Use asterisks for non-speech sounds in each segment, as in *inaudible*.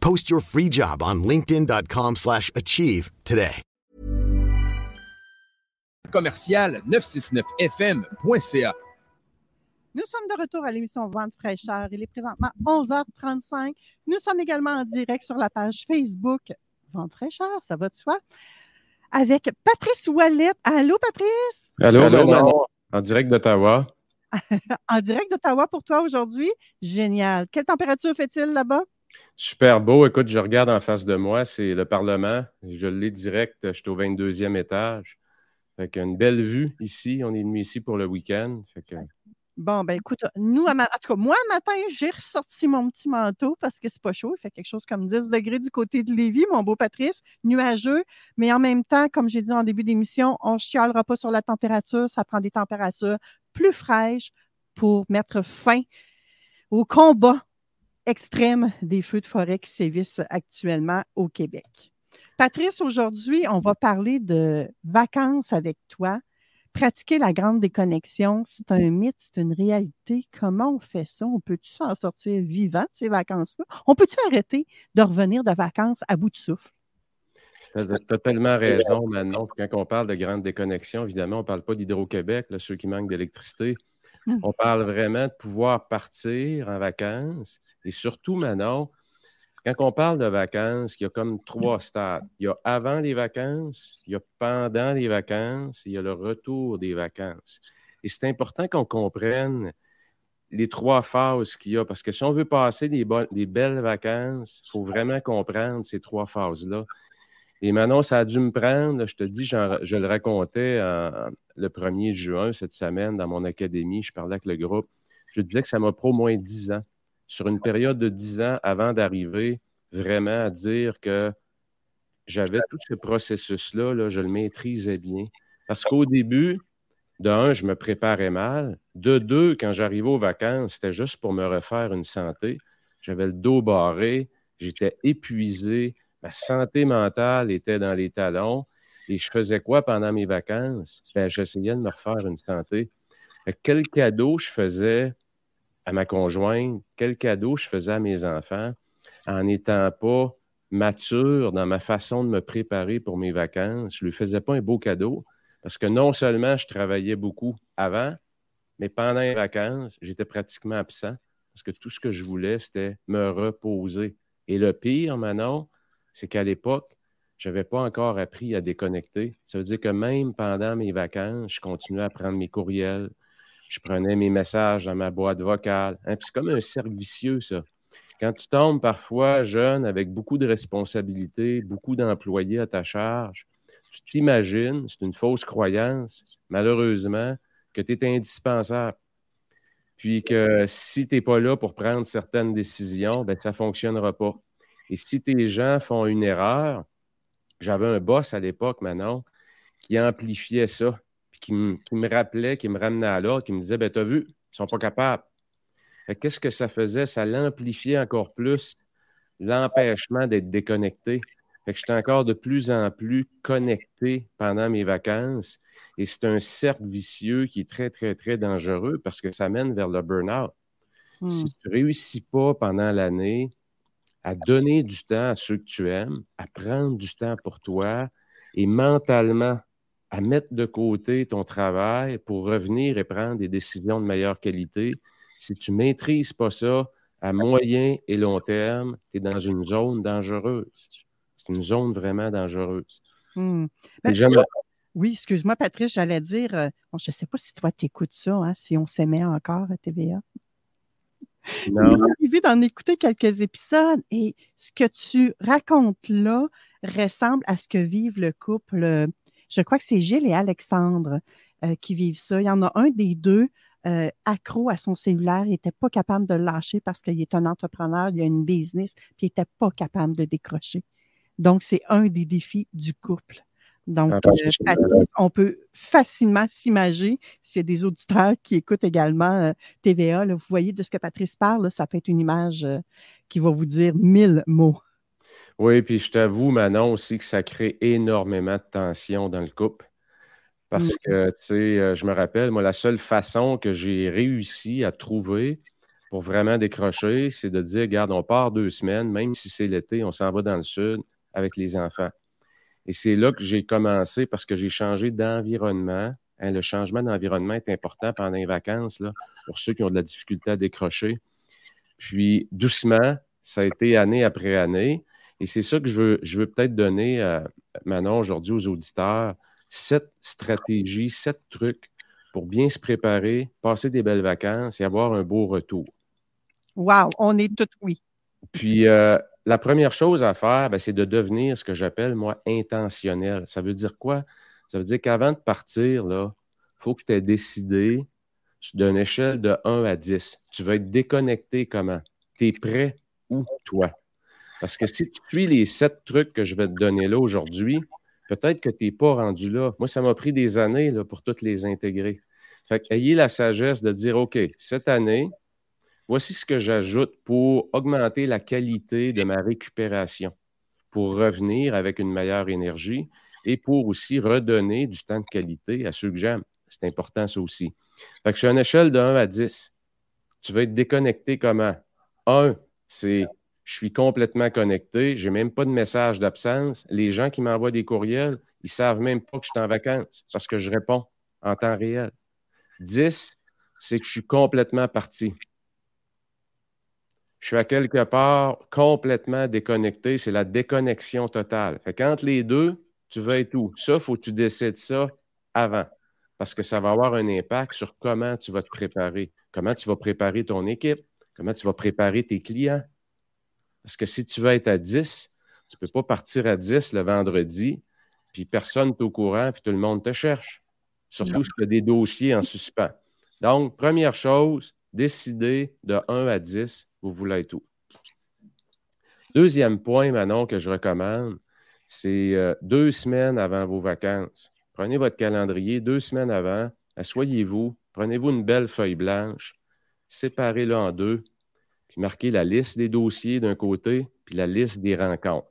Post your free job on linkedin.com/achieve slash achieve today. commercial 969fm.ca. Nous sommes de retour à l'émission Vente fraîcheur. Il est présentement 11h35. Nous sommes également en direct sur la page Facebook Vente fraîcheur, ça va de soi. Avec Patrice Ouellet. Allô, Patrice? Allô, Allô, Manon. en direct d'Ottawa. *laughs* En direct d'Ottawa pour toi aujourd'hui. Génial. Quelle température fait-il là-bas? Super beau. Écoute, je regarde en face de moi, c'est le Parlement. Je l'ai direct, je suis au 22e étage. Fait qu'une belle vue ici. On est venu ici pour le week-end. Bon, ben écoute, nous, en tout cas, moi, matin, j'ai ressorti mon petit manteau parce que c'est pas chaud. Il fait quelque chose comme 10 degrés du côté de Lévis, mon beau Patrice, nuageux. Mais en même temps, comme j'ai dit en début d'émission, on ne chialera pas sur la température. Ça prend des températures plus fraîches pour mettre fin au combat extrême des feux de forêt qui sévissent actuellement au Québec. Patrice, aujourd'hui, on va parler de vacances avec toi. Pratiquer la grande déconnexion, c'est un mythe, c'est une réalité. Comment on fait ça? On peut-tu s'en sortir vivant de ces vacances-là? On peut-tu arrêter de revenir de vacances à bout de souffle? tu as totalement raison, Manon. Quand on parle de grande déconnexion, évidemment, on ne parle pas d'Hydro-Québec, ceux qui manquent d'électricité. *laughs* On parle vraiment de pouvoir partir en vacances. Et surtout, Manon, quand on parle de vacances, il y a comme trois stades. Il y a avant les vacances, il y a pendant les vacances, et il y a le retour des vacances. Et c'est important qu'on comprenne les trois phases qu'il y a, parce que si on veut passer des, des belles vacances, il faut vraiment comprendre ces trois phases-là. Et Manon, ça a dû me prendre, je te dis, je le racontais le 1er juin cette semaine dans mon académie, je parlais avec le groupe, je disais que ça m'a pris au moins 10 ans, sur une période de 10 ans avant d'arriver vraiment à dire que j'avais tout ce processus-là, là, je le maîtrisais bien. Parce qu'au début, de un, je me préparais mal. De deux, quand j'arrivais aux vacances, c'était juste pour me refaire une santé. J'avais le dos barré, j'étais épuisé, ma santé mentale était dans les talons. Et je faisais quoi pendant mes vacances? Ben, j'essayais de me refaire une santé. Que Quel cadeau je faisais à ma conjointe, quel cadeau je faisais à mes enfants en n'étant pas mature dans ma façon de me préparer pour mes vacances? Je ne lui faisais pas un beau cadeau parce que non seulement je travaillais beaucoup avant, mais pendant les vacances, j'étais pratiquement absent parce que tout ce que je voulais, c'était me reposer. Et le pire, Manon, c'est qu'à l'époque, je n'avais pas encore appris à déconnecter. Ça veut dire que même pendant mes vacances, je continuais à prendre mes courriels, je prenais mes messages dans ma boîte vocale. Hein, c'est comme un cercle vicieux, ça. Quand tu tombes parfois jeune avec beaucoup de responsabilités, beaucoup d'employés à ta charge, tu t'imagines, c'est une fausse croyance, malheureusement, que tu es indispensable. Puis que si tu n'es pas là pour prendre certaines décisions, ben, ça ne fonctionnera pas. Et si tes gens font une erreur, j'avais un boss à l'époque, Manon, qui amplifiait ça, puis qui, me- qui me rappelait, qui me ramenait à l'ordre, qui me disait ben, Tu as vu, ils ne sont pas capables. Qu'est-ce que ça faisait? Ça l'amplifiait encore plus l'empêchement d'être déconnecté. Fait que j'étais encore de plus en plus connecté pendant mes vacances. Et c'est un cercle vicieux qui est très, très, très dangereux parce que ça mène vers le burn-out. Hmm. Si tu ne réussis pas pendant l'année à donner du temps à ceux que tu aimes, à prendre du temps pour toi et mentalement à mettre de côté ton travail pour revenir et prendre des décisions de meilleure qualité, si tu ne maîtrises pas ça à moyen et long terme, tu es dans une zone dangereuse. C'est une zone vraiment dangereuse. Hmm. Ben, Jamais. oui, excuse-moi, Patrice, j'allais dire, euh, bon, je ne sais pas si toi, tu écoutes ça, hein, si on s'aimait encore à TVA. Non. *laughs* Il m'est arrivé d'en écouter quelques épisodes et ce que tu racontes là ressemble à ce que vivent le couple. euh, Je crois que c'est Gilles et Alexandre euh, qui vivent ça. Il y en a un des deux euh, accro à son cellulaire. Il n'était pas capable de le lâcher parce qu'il est un entrepreneur, il a une business, puis il n'était pas capable de décrocher. Donc, c'est un des défis du couple. Donc, Ah, que euh, on peut facilement s'imager, s'il y a des auditeurs qui écoutent également euh, TVA, là, vous voyez de ce que Patrice parle, là, ça peut être une image euh, qui va vous dire mille mots. Oui, puis je t'avoue, Manon, aussi que ça crée énormément de tension dans le couple. Parce que, tu sais, euh, je me rappelle, moi, la seule façon que j'ai réussi à trouver pour vraiment décrocher, c'est de dire, regarde, on part deux semaines, même si c'est l'été, on s'en va dans le sud avec les enfants. Et c'est là que j'ai commencé parce que j'ai changé d'environnement. Hein, le changement d'environnement est important pendant les vacances, là, pour ceux qui ont de la difficulté à décrocher. Puis, doucement, ça a été année après année. Et c'est ça que je veux, je veux peut-être donner à Manon aujourd'hui aux auditeurs. Sept stratégies, sept trucs pour bien se préparer, passer des belles vacances et avoir un beau retour. Wow, on est tout oui. Puis, euh, la première chose à faire, ben, c'est de devenir ce que j'appelle, moi, intentionnel. Ça veut dire quoi? Ça veut dire qu'avant de partir, il faut que tu aies décidé d'une échelle de 1 à 10. Tu vas être déconnecté comment? Tu es prêt où, toi? Parce que si tu suis les sept trucs que je vais te donner là aujourd'hui, peut-être que tu n'es pas rendu là. Moi, ça m'a pris des années pour toutes les intégrer. Fait ayez la sagesse de dire, OK, cette année, voici ce que j'ajoute pour augmenter la qualité de ma récupération, pour revenir avec une meilleure énergie et pour aussi redonner du temps de qualité à ceux que j'aime. C'est important, ça aussi. Que je suis à une échelle de 1 à 10. Tu vas être déconnecté comment? 1, c'est je suis complètement connecté, je n'ai même pas de message d'absence. Les gens qui m'envoient des courriels, ils ne savent même pas que je suis en vacances parce que je réponds en temps réel. 10, c'est que je suis complètement parti. Je suis à quelque part complètement déconnecté. C'est la déconnexion totale. Fait qu'entre les deux, tu vas être où? Ça, il faut que tu décides ça avant. Parce que ça va avoir un impact sur comment tu vas te préparer, comment tu vas préparer ton équipe, comment tu vas préparer tes clients. Parce que si tu veux être à 10, tu ne peux pas partir à 10 le vendredi, puis personne n'est au courant, puis tout le monde te cherche. Surtout si tu as des dossiers en suspens. Donc, première chose, décidez de 1 à 10, vous voulez être où. Deuxième point, Manon, que je recommande, c'est euh, deux semaines avant vos vacances. Prenez votre calendrier deux semaines avant, asseyez-vous, prenez-vous une belle feuille blanche, séparez-la en deux, puis marquez la liste des dossiers d'un côté, puis la liste des rencontres.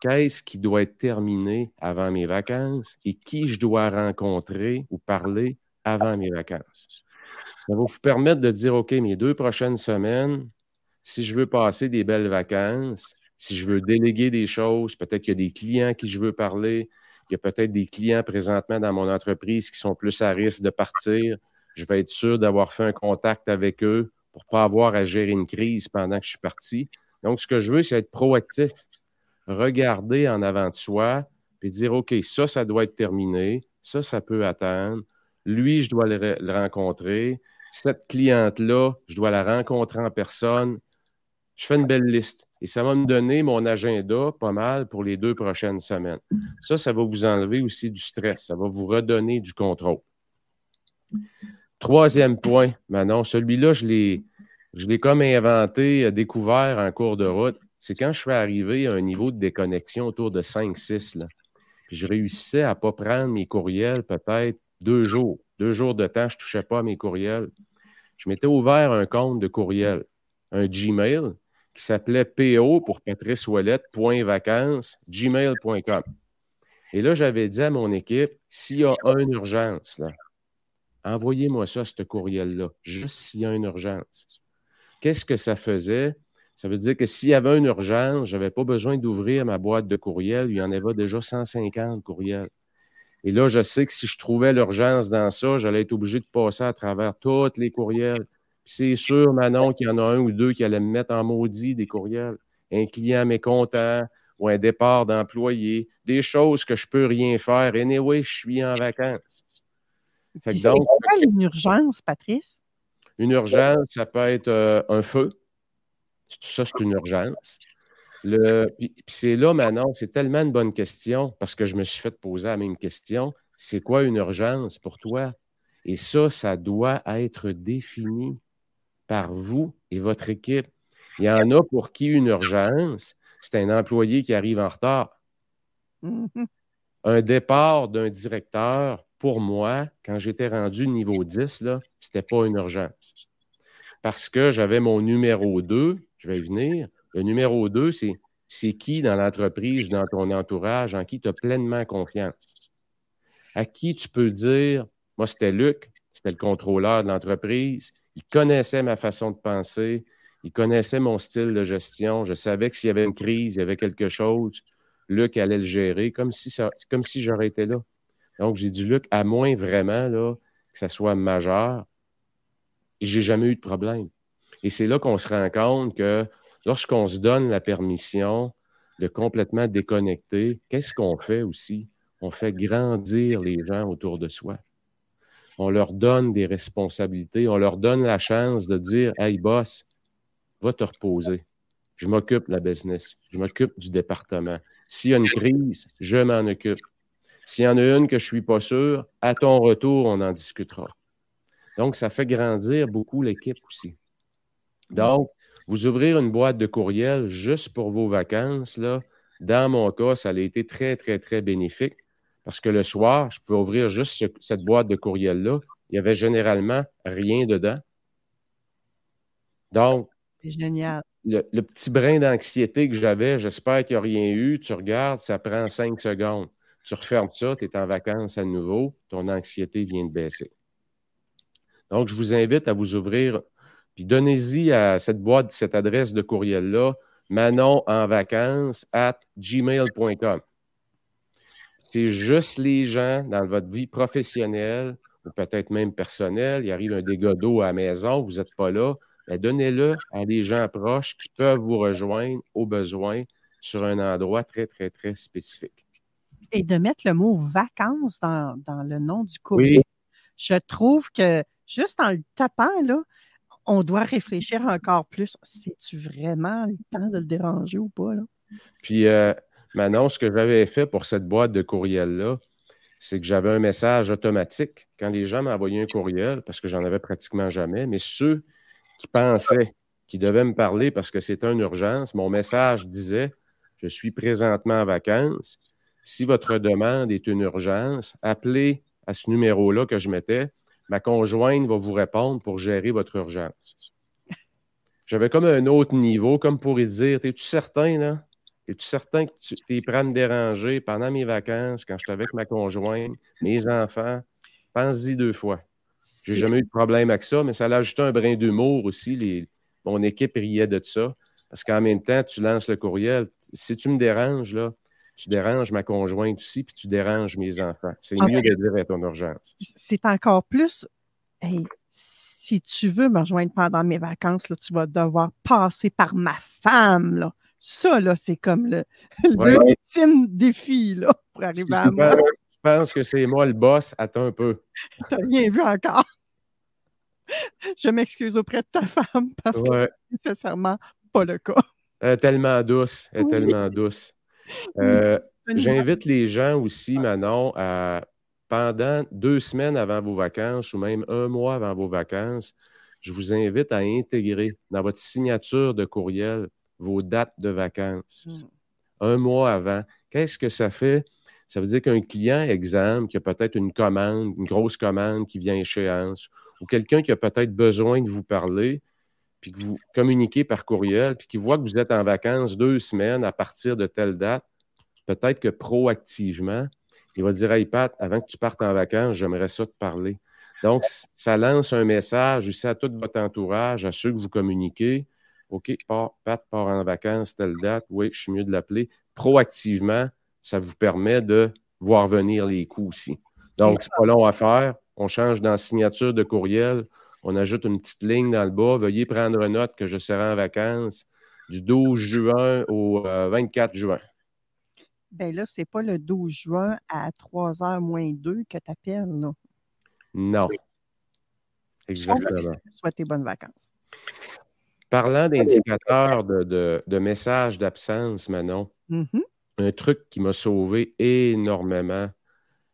Qu'est-ce qui doit être terminé avant mes vacances et qui je dois rencontrer ou parler avant mes vacances? Ça va vous permettre de dire, OK, mes deux prochaines semaines, si je veux passer des belles vacances, si je veux déléguer des choses, peut-être qu'il y a des clients qui je veux parler, il y a peut-être des clients présentement dans mon entreprise qui sont plus à risque de partir. Je vais être sûr d'avoir fait un contact avec eux pour ne pas avoir à gérer une crise pendant que je suis parti. Donc, ce que je veux, c'est être proactif. Regarder en avant de soi et dire, OK, ça, ça doit être terminé. Ça, ça peut attendre. Lui, je dois le, rencontrer. Cette cliente-là, je dois la rencontrer en personne. Je fais une belle liste. Et ça va me donner mon agenda pas mal pour les deux prochaines semaines. Ça, ça va vous enlever aussi du stress. Ça va vous redonner du contrôle. Troisième point, Manon, celui-là, je l'ai, je l'ai comme inventé, euh, découvert en cours de route. C'est quand je suis arrivé à un niveau de déconnexion autour de 5-6. Puis je réussissais à ne pas prendre mes courriels peut-être deux jours. Deux jours de temps, je ne touchais pas mes courriels. Je m'étais ouvert un compte de courriel, un Gmail, qui s'appelait PO pour Patrice Ouellette.vacances, gmail.com. Et là, j'avais dit à mon équipe, s'il y a une urgence, envoyez-moi ça, ce courriel-là, juste s'il y a une urgence. Qu'est-ce que ça faisait? Ça veut dire que s'il y avait une urgence, je n'avais pas besoin d'ouvrir ma boîte de courriel. Il y en avait déjà 150 courriels. Et là, je sais que si je trouvais l'urgence dans ça, j'allais être obligé de passer à travers tous les courriels. C'est sûr, Manon, qu'il y en a un ou deux qui allaient me mettre en maudit des courriels. Un client mécontent ou un départ d'employé, des choses que je ne peux rien faire. Et anyway, je suis en vacances. c'est quoi une urgence, Patrice? Une urgence, ça peut être euh, un feu. Ça, c'est une urgence. Le, puis, c'est là maintenant, c'est tellement une bonne question parce que je me suis fait poser la même question. C'est quoi une urgence pour toi? Et ça, ça doit être défini par vous et votre équipe. Il y en a pour qui une urgence, c'est un employé qui arrive en retard. *laughs* Un départ d'un directeur, pour moi, quand j'étais rendu niveau 10, ce n'était pas une urgence. Parce que j'avais mon numéro 2, je vais y venir. Le numéro 2, c'est qui dans l'entreprise, dans ton entourage, en qui tu as pleinement confiance? À qui tu peux dire, moi c'était Luc, c'était le contrôleur de l'entreprise, il connaissait ma façon de penser, il connaissait mon style de gestion. Je savais que s'il y avait une crise, il y avait quelque chose, Luc allait le gérer, comme si, comme si j'aurais été là. Donc, j'ai dit, Luc, à moins vraiment là, que ça soit majeur, j'ai jamais eu de problème. Et c'est là qu'on se rend compte que lorsqu'on se donne la permission de complètement déconnecter, qu'est-ce qu'on fait aussi? On fait grandir les gens autour de soi on leur donne des responsabilités, on leur donne la chance de dire Hey, boss, va te reposer. Je m'occupe de la business, je m'occupe du département. S'il y a une crise, je m'en occupe. S'il y en a une que je ne suis pas sûr, à ton retour, on en discutera. Donc, ça fait grandir beaucoup l'équipe aussi. Donc, vous ouvrir une boîte de courriel juste pour vos vacances, là, dans mon cas, ça a été très, très, très bénéfique parce que le soir, je pouvais ouvrir juste cette boîte de courriel-là. Il n'y avait généralement rien dedans. Donc, c'est génial. Le, petit brin d'anxiété que j'avais, j'espère qu'il n'y a rien eu. Tu regardes, ça prend cinq secondes. Tu refermes ça, tu es en vacances à nouveau, ton anxiété vient de baisser. Donc, je vous invite à vous ouvrir, puis donnez-y à cette boîte, cette adresse de courriel-là, manon en vacances at gmail.com. C'est juste les gens dans votre vie professionnelle ou peut-être même personnelle. Il arrive un dégât d'eau à la maison, vous n'êtes pas là. Ben, donnez-le à des gens proches qui peuvent vous rejoindre au besoin sur un endroit très, très, très spécifique. Et de mettre le mot vacances dans, le nom du courrier. Je trouve que juste en le tapant, là, on doit réfléchir encore plus. C'est-tu vraiment le temps de le déranger ou pas? Là? Puis, euh, ce que j'avais fait pour cette boîte de courriel-là, c'est que j'avais un message automatique quand les gens m'envoyaient un courriel, parce que j'en avais pratiquement jamais, mais ceux qui pensaient qu'ils devaient me parler parce que c'était une urgence, mon message disait Je suis présentement en vacances. Si votre demande est une urgence, appelez à ce numéro-là que je mettais. Ma conjointe va vous répondre pour gérer votre urgence. J'avais comme un autre niveau, comme pour y dire Es-tu certain, là? Es-tu certain que tu es prêt à me déranger pendant mes vacances, quand je suis avec ma conjointe, mes enfants? Pense-y deux fois. J'ai jamais eu de problème avec ça, mais ça a ajouté un brin d'humour aussi. Mon équipe riait de ça. Parce qu'en même temps, tu lances le courriel. Si tu me déranges, là, tu déranges ma conjointe aussi, puis tu déranges mes enfants. C'est mieux de dire à ton urgence. C'est encore plus. si tu veux me rejoindre pendant mes vacances, là, tu vas devoir passer par ma femme. Là. Ça, là, c'est comme le, *laughs* ultime défi là, pour arriver à moi. Tu penses que c'est moi le boss? Attends un peu. *laughs* Tu n'as rien vu encore. Je m'excuse auprès de ta femme parce que c'est nécessairement pas le cas. Elle est tellement douce. Elle est tellement douce. Euh, j'invite les gens aussi, Manon, à pendant deux semaines avant vos vacances ou même un mois avant vos vacances, je vous invite à intégrer dans votre signature de courriel vos dates de vacances. Hmm. Un mois avant. Qu'est-ce que ça fait? Ça veut dire qu'un client, exemple, qui a peut-être une commande, une grosse commande qui vient à échéance, ou quelqu'un qui a peut-être besoin de vous parler, puis que vous communiquez par courriel, puis qui voit que vous êtes en vacances deux semaines à partir de telle date, peut-être que proactivement, il va dire Hey Pat, avant que tu partes en vacances, j'aimerais ça te parler. Donc, ça lance un message aussi à tout votre entourage, à ceux que vous communiquez. OK, Pat part en vacances, telle date, oui, je suis mieux de l'appeler. Proactivement, ça vous permet de voir venir les coûts aussi. Donc, c'est pas long à faire. On change dans signature de courriel. On ajoute une petite ligne dans le bas. Veuillez prendre note que je serai en vacances du 12 juin au 24 euh, juin. Ben là, c'est pas le 12 juin à 3h moins 2 que tu appelles, là. Non. Exactement. Soit tes bonnes vacances. Parlant d'indicateurs de, messages d'absence, Manon, mm-hmm. un truc qui m'a sauvé énormément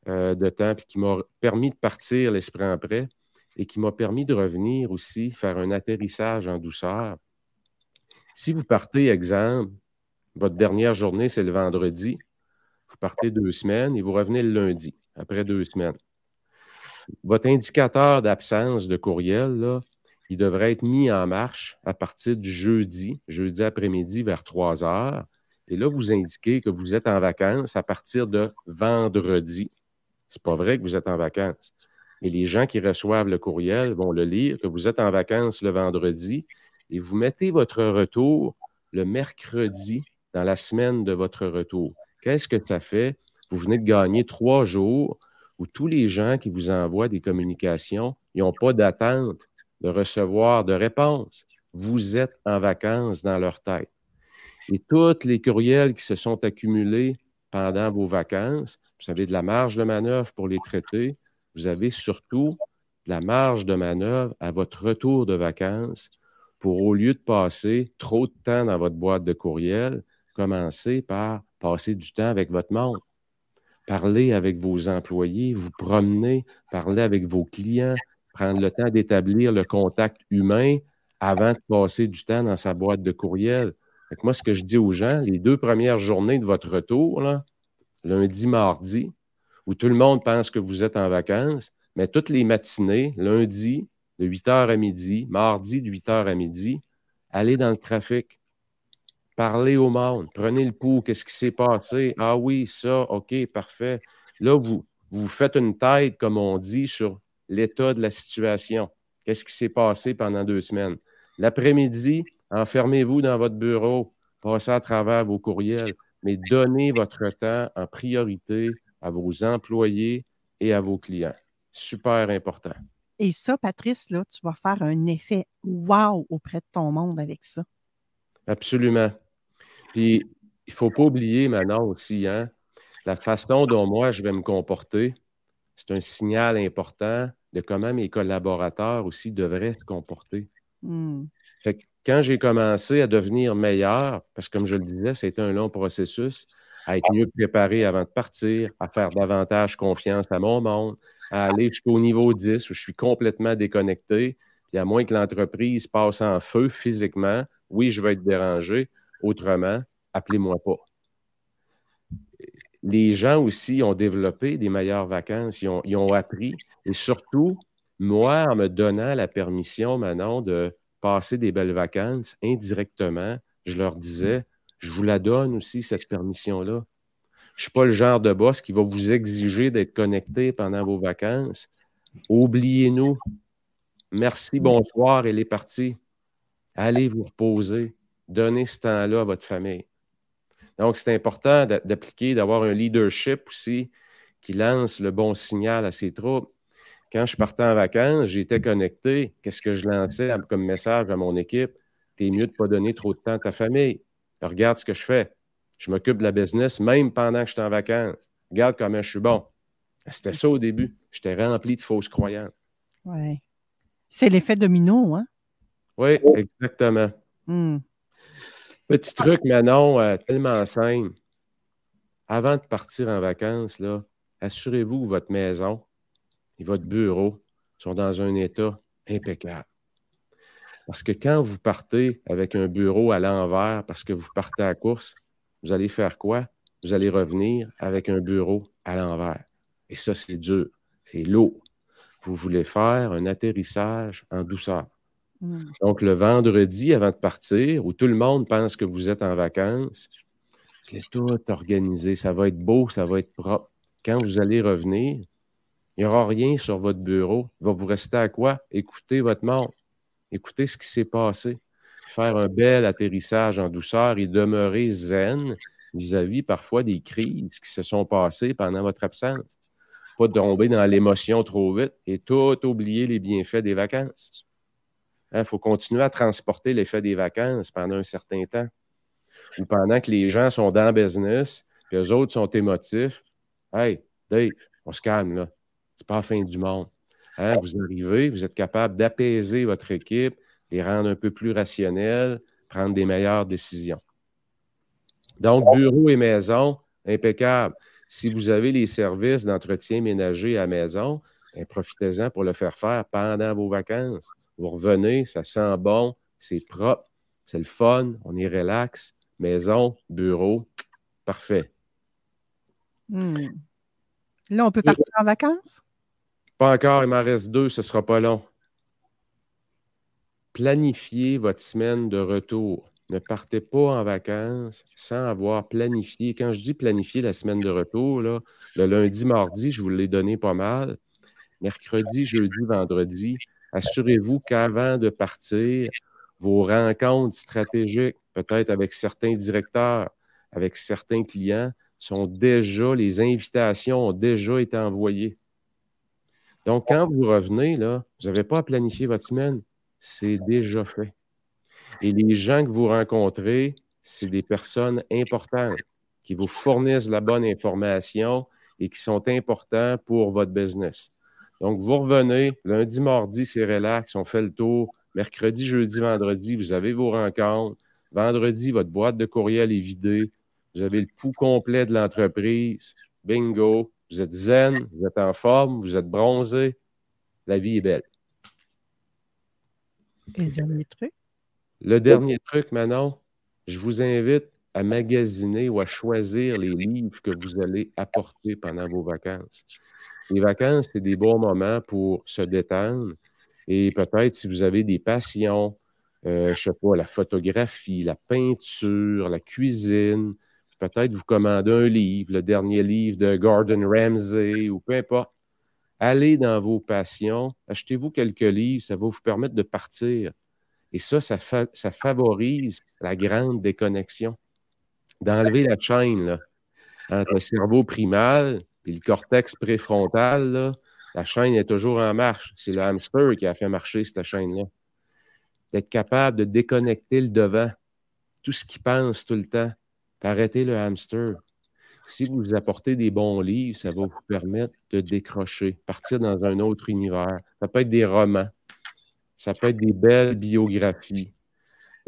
euh, de temps et qui m'a permis de partir l'esprit en prêt et qui m'a permis de revenir aussi, faire un atterrissage en douceur. Si vous partez, exemple, votre dernière journée, c'est le vendredi, vous partez deux semaines et vous revenez le lundi, après deux semaines. Votre indicateur d'absence de courriel, il devrait être mis en marche à partir du jeudi, jeudi après-midi vers 3 heures. Et là, vous indiquez que vous êtes en vacances à partir de vendredi. Ce n'est pas vrai que vous êtes en vacances. Mais les gens qui reçoivent le courriel vont le lire, que vous êtes en vacances le vendredi et vous mettez votre retour le mercredi dans la semaine de votre retour. Qu'est-ce que ça fait? Vous venez de gagner trois jours où tous les gens qui vous envoient des communications, n'ont pas d'attente de recevoir de réponse. Vous êtes en vacances dans leur tête. Et tous les courriels qui se sont accumulés pendant vos vacances, vous avez de la marge de manœuvre pour les traiter. Vous avez surtout de la marge de manœuvre à votre retour de vacances pour, au lieu de passer trop de temps dans votre boîte de courriel, commencer par passer du temps avec votre monde. Parler avec vos employés, vous promener, parler avec vos clients, prendre le temps d'établir le contact humain avant de passer du temps dans sa boîte de courriel. moi, ce que je dis aux gens, les deux premières journées de votre retour, lundi, mardi, où tout le monde pense que vous êtes en vacances, mais toutes les matinées, lundi, de 8 h à midi, mardi de 8 h à midi, allez dans le trafic, parlez au monde, prenez le pouls, qu'est-ce qui s'est passé? Ah oui, ça, OK, parfait. Là, vous, vous faites une tête, comme on dit, sur l'état de la situation. Qu'est-ce qui s'est passé pendant deux semaines? L'après-midi, enfermez-vous dans votre bureau, passez à travers vos courriels, mais donnez votre temps en priorité à vos employés et à vos clients. Super important. Et ça, Patrice, là, tu vas faire un effet wow auprès de ton monde avec ça. Absolument. Puis, il ne faut pas oublier maintenant aussi, hein, la façon dont moi je vais me comporter, c'est un signal important de comment mes collaborateurs aussi devraient se comporter. Hmm. Fait que quand j'ai commencé à devenir meilleur, parce que comme je le disais, c'était un long processus, à être mieux préparé avant de partir, à faire davantage confiance à mon monde, à aller jusqu'au niveau 10 où je suis complètement déconnecté. Puis à moins que l'entreprise passe en feu physiquement, oui, je vais être dérangé. Autrement, appelez-moi pas. Les gens aussi ont développé des meilleures vacances, ils ont, appris. Et surtout, moi, en me donnant la permission maintenant de passer des belles vacances indirectement, je leur disais, je vous la donne aussi, cette permission-là. Je ne suis pas le genre de boss qui va vous exiger d'être connecté pendant vos vacances. Oubliez-nous. Merci, bonsoir, elle est partie. Allez vous reposer. Donnez ce temps-là à votre famille. Donc, c'est important d'appliquer, d'avoir un leadership aussi qui lance le bon signal à ses troupes. Quand je partais en vacances, j'étais connecté. Qu'est-ce que je lançais comme message à mon équipe? T'es mieux de ne pas donner trop de temps à ta famille. Regarde ce que je fais. Je m'occupe de la business même pendant que je suis en vacances. Regarde comment je suis bon. C'était ça au début. J'étais rempli de fausses croyances. Oui. C'est l'effet domino, hein? Oui, exactement. Hmm. Petit truc, Manon, euh, tellement simple. Avant de partir en vacances, là, assurez-vous que votre maison et votre bureau sont dans un état impeccable. Parce que quand vous partez avec un bureau à l'envers parce que vous partez à course, vous allez faire quoi? Vous allez revenir avec un bureau à l'envers. Et ça, c'est dur, c'est lourd. Vous voulez faire un atterrissage en douceur. Mm. Donc, le vendredi, avant de partir, où tout le monde pense que vous êtes en vacances, c'est tout organisé. Ça va être beau, ça va être propre. Quand vous allez revenir, il n'y aura rien sur votre bureau. Il va vous rester à quoi? Écoutez votre monde. Écoutez ce qui s'est passé faire un bel atterrissage en douceur et demeurer zen vis-à-vis parfois des crises qui se sont passées pendant votre absence. Pas tomber dans l'émotion trop vite et tout oublier les bienfaits des vacances. Il hein, faut continuer à transporter l'effet des vacances pendant un certain temps. Ou pendant que les gens sont dans le business, puis eux autres sont émotifs. Hey, Dave, on se calme là. C'est pas la fin du monde. Hein, vous arrivez, vous êtes capable d'apaiser votre équipe, les rendre un peu plus rationnels, prendre des meilleures décisions. Donc, bureau et maison, impeccable. Si vous avez les services d'entretien ménager à maison, ben, profitez-en pour le faire faire pendant vos vacances. Vous revenez, ça sent bon, c'est propre, c'est le fun, on est relax. Maison, bureau, parfait. Hmm. Là, on peut partir en vacances? Pas encore, il m'en reste deux, ce ne sera pas long. Planifiez votre semaine de retour. Ne partez pas en vacances sans avoir planifié. Quand je dis planifier la semaine de retour, le lundi, mardi, je vous l'ai donné pas mal. Mercredi, jeudi, vendredi, assurez-vous qu'avant de partir, vos rencontres stratégiques, peut-être avec certains directeurs, avec certains clients, sont déjà, les invitations ont déjà été envoyées. Donc, quand vous revenez, là, vous n'avez pas à planifier votre semaine. C'est déjà fait. Et les gens que vous rencontrez, c'est des personnes importantes qui vous fournissent la bonne information et qui sont importants pour votre business. Donc, vous revenez, lundi, mardi, c'est relax, on fait le tour. Mercredi, jeudi, vendredi, vous avez vos rencontres. Vendredi, votre boîte de courriel est vidée. Vous avez le pouls complet de l'entreprise. Bingo. Vous êtes zen, vous êtes en forme, vous êtes bronzé. La vie est belle. Et le dernier truc? Le dernier truc, Manon, je vous invite à magasiner ou à choisir les livres que vous allez apporter pendant vos vacances. Les vacances, c'est des bons moments pour se détendre et peut-être si vous avez des passions, euh, je ne sais pas, la photographie, la peinture, la cuisine, peut-être vous commandez un livre, le dernier livre de Gordon Ramsay ou peu importe. Allez dans vos passions, achetez-vous quelques livres, ça va vous permettre de partir. Et ça, ça, favorise la grande déconnexion. D'enlever la chaîne entre le cerveau primal et le cortex préfrontal. la chaîne est toujours en marche. C'est le hamster qui a fait marcher cette chaîne-là. D'être capable de déconnecter le devant, tout ce qui pense tout le temps, arrêter le hamster. Si vous apportez des bons livres, ça va vous permettre de décrocher, partir dans un autre univers. Ça peut être des romans, ça peut être des belles biographies,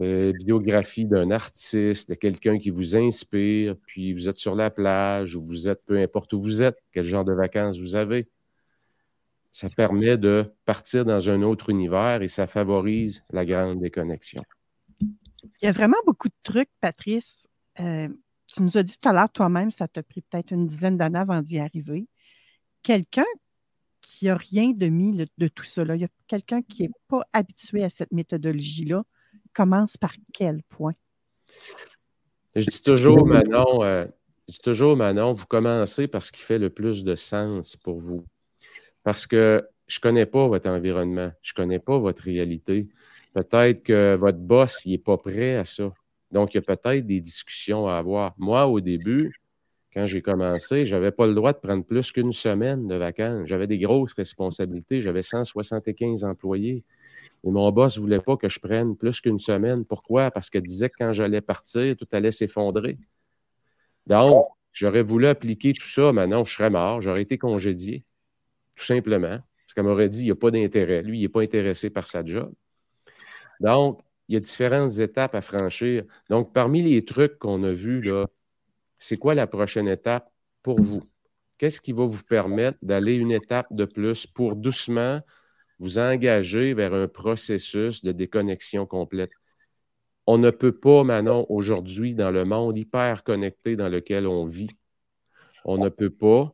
euh, biographies d'un artiste, de quelqu'un qui vous inspire, puis vous êtes sur la plage ou vous êtes, peu importe où vous êtes, quel genre de vacances vous avez. Ça permet de partir dans un autre univers et ça favorise la grande déconnexion. Il y a vraiment beaucoup de trucs, Patrice, euh, tu nous as dit tout à l'heure, toi-même, ça t'a pris peut-être une dizaine d'années avant d'y arriver. Quelqu'un qui n'a rien de mis de tout ça, il y a quelqu'un qui n'est pas habitué à cette méthodologie-là, commence par quel point? Je dis toujours, Manon, euh, je dis toujours, Manon, vous commencez par ce qui fait le plus de sens pour vous. Parce que je ne connais pas votre environnement, je ne connais pas votre réalité. Peut-être que votre boss n'est pas prêt à ça. Donc, il y a peut-être des discussions à avoir. Moi, au début, quand j'ai commencé, je n'avais pas le droit de prendre plus qu'une semaine de vacances. J'avais des grosses responsabilités. J'avais 175 employés. Et mon boss ne voulait pas que je prenne plus qu'une semaine. Pourquoi? Parce qu'elle disait que quand j'allais partir, tout allait s'effondrer. Donc, j'aurais voulu appliquer tout ça. Maintenant, je serais mort. J'aurais été congédié. Tout simplement. Parce qu'elle m'aurait dit, il n'y a pas d'intérêt. Lui, il n'est pas intéressé par sa job. Donc, il y a différentes étapes à franchir. Donc, parmi les trucs qu'on a vus, là, c'est quoi la prochaine étape pour vous? Qu'est-ce qui va vous permettre d'aller une étape de plus pour doucement vous engager vers un processus de déconnexion complète? On ne peut pas, Manon, aujourd'hui, dans le monde hyper connecté dans lequel on vit, on ne peut pas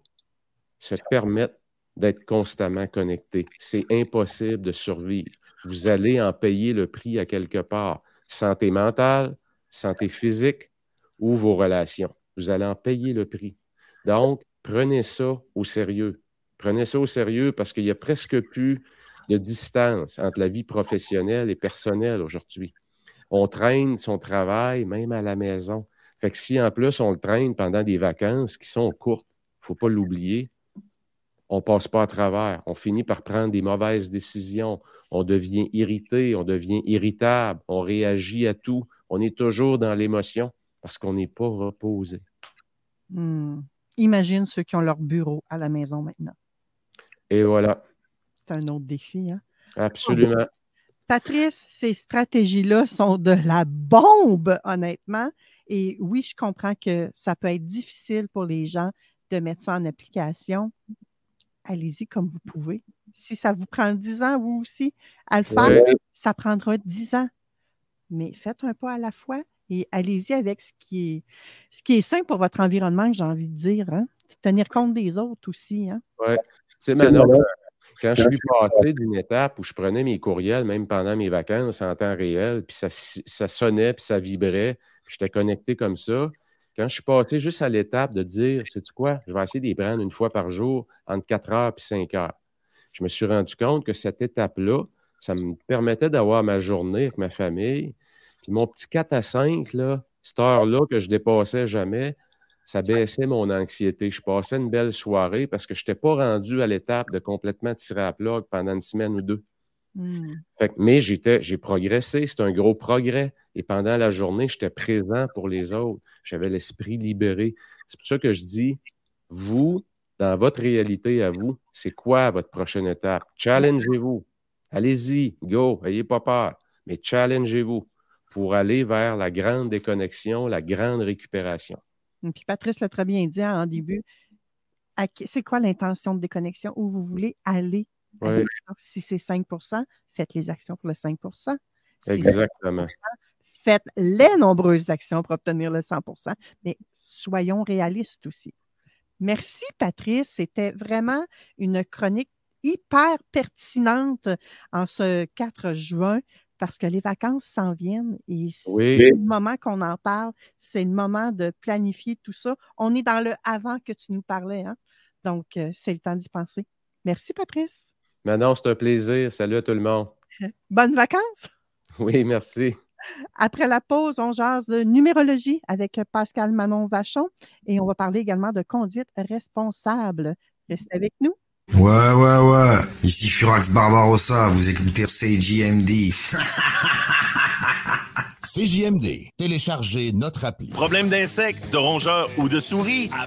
se permettre d'être constamment connecté. C'est impossible de survivre vous allez en payer le prix à quelque part. Santé mentale, santé physique ou vos relations. Vous allez en payer le prix. Donc, prenez ça au sérieux. Prenez ça au sérieux parce qu'il y a presque plus de distance entre la vie professionnelle et personnelle aujourd'hui. On traîne son travail même à la maison. Fait que si en plus on le traîne pendant des vacances qui sont courtes, il ne faut pas l'oublier, on ne passe pas à travers. On finit par prendre des mauvaises décisions. On devient irrité, on devient irritable, on réagit à tout. On est toujours dans l'émotion parce qu'on n'est pas reposé. Hmm. Imagine ceux qui ont leur bureau à la maison maintenant. Et voilà. C'est un autre défi. Hein? Absolument. Patrice, ces stratégies-là sont de la bombe, honnêtement. Et oui, je comprends que ça peut être difficile pour les gens de mettre ça en application. Allez-y comme vous pouvez. Si ça vous prend 10 ans, vous aussi, à le faire, ça prendra 10 ans. Mais faites un pas à la fois et allez-y avec ce qui est, ce qui est simple pour votre environnement, j'ai envie de dire. Hein. Tenir compte des autres aussi. Hein? Oui. C'est maintenant, quand je suis passé d'une étape où je prenais mes courriels, même pendant mes vacances, en temps réel, puis ça, ça sonnait, puis ça vibrait, puis j'étais connecté comme ça. Quand je suis passé juste à l'étape de dire, sais-tu quoi, je vais essayer d'y prendre une fois par jour, entre 4 heures et 5 heures. Je me suis rendu compte que cette étape-là, ça me permettait d'avoir ma journée avec ma famille. Puis mon petit 4 à 5, là, cette heure-là que je dépassais jamais, ça baissait mon anxiété. Je passais une belle soirée parce que je n'étais pas rendu à l'étape de complètement tirer à plat pendant une semaine ou deux. Hmm. mais j'ai progressé, c'est un gros progrès. Et pendant la journée, j'étais présent pour les autres. J'avais l'esprit libéré. C'est pour ça que je dis, vous, dans votre réalité à vous, c'est quoi votre prochaine étape? Challengez-vous. Allez-y, go, n'ayez pas peur, mais challengez-vous pour aller vers la grande déconnexion, la grande récupération. Puis Patrice l'a très bien dit en début. C'est quoi l'intention de déconnexion? Où vous voulez aller? Si c'est 5% faites les actions pour le 5% Exactement. faites les nombreuses actions pour obtenir le 100% mais soyons réalistes aussi. Merci, Patrice. C'était vraiment une chronique hyper pertinente en ce 4 juin parce que les vacances s'en viennent et c'est le moment qu'on en parle, c'est le moment de planifier tout ça. On est dans le avant que tu nous parlais, hein? donc euh, c'est le temps d'y penser. Merci, Patrice. Manon, c'est un plaisir. Salut à tout le monde. *laughs* Bonnes vacances. Oui, merci. Après la pause, on jase de numérologie avec Pascal Manon Vachon et on va parler également de conduite responsable. Restez avec nous. Ouais, ouais, ouais. Ici Furax Barbarossa, vous écoutez CJMD. *laughs* CJMD. Téléchargez notre appli. Problème d'insectes, de rongeurs ou de souris? À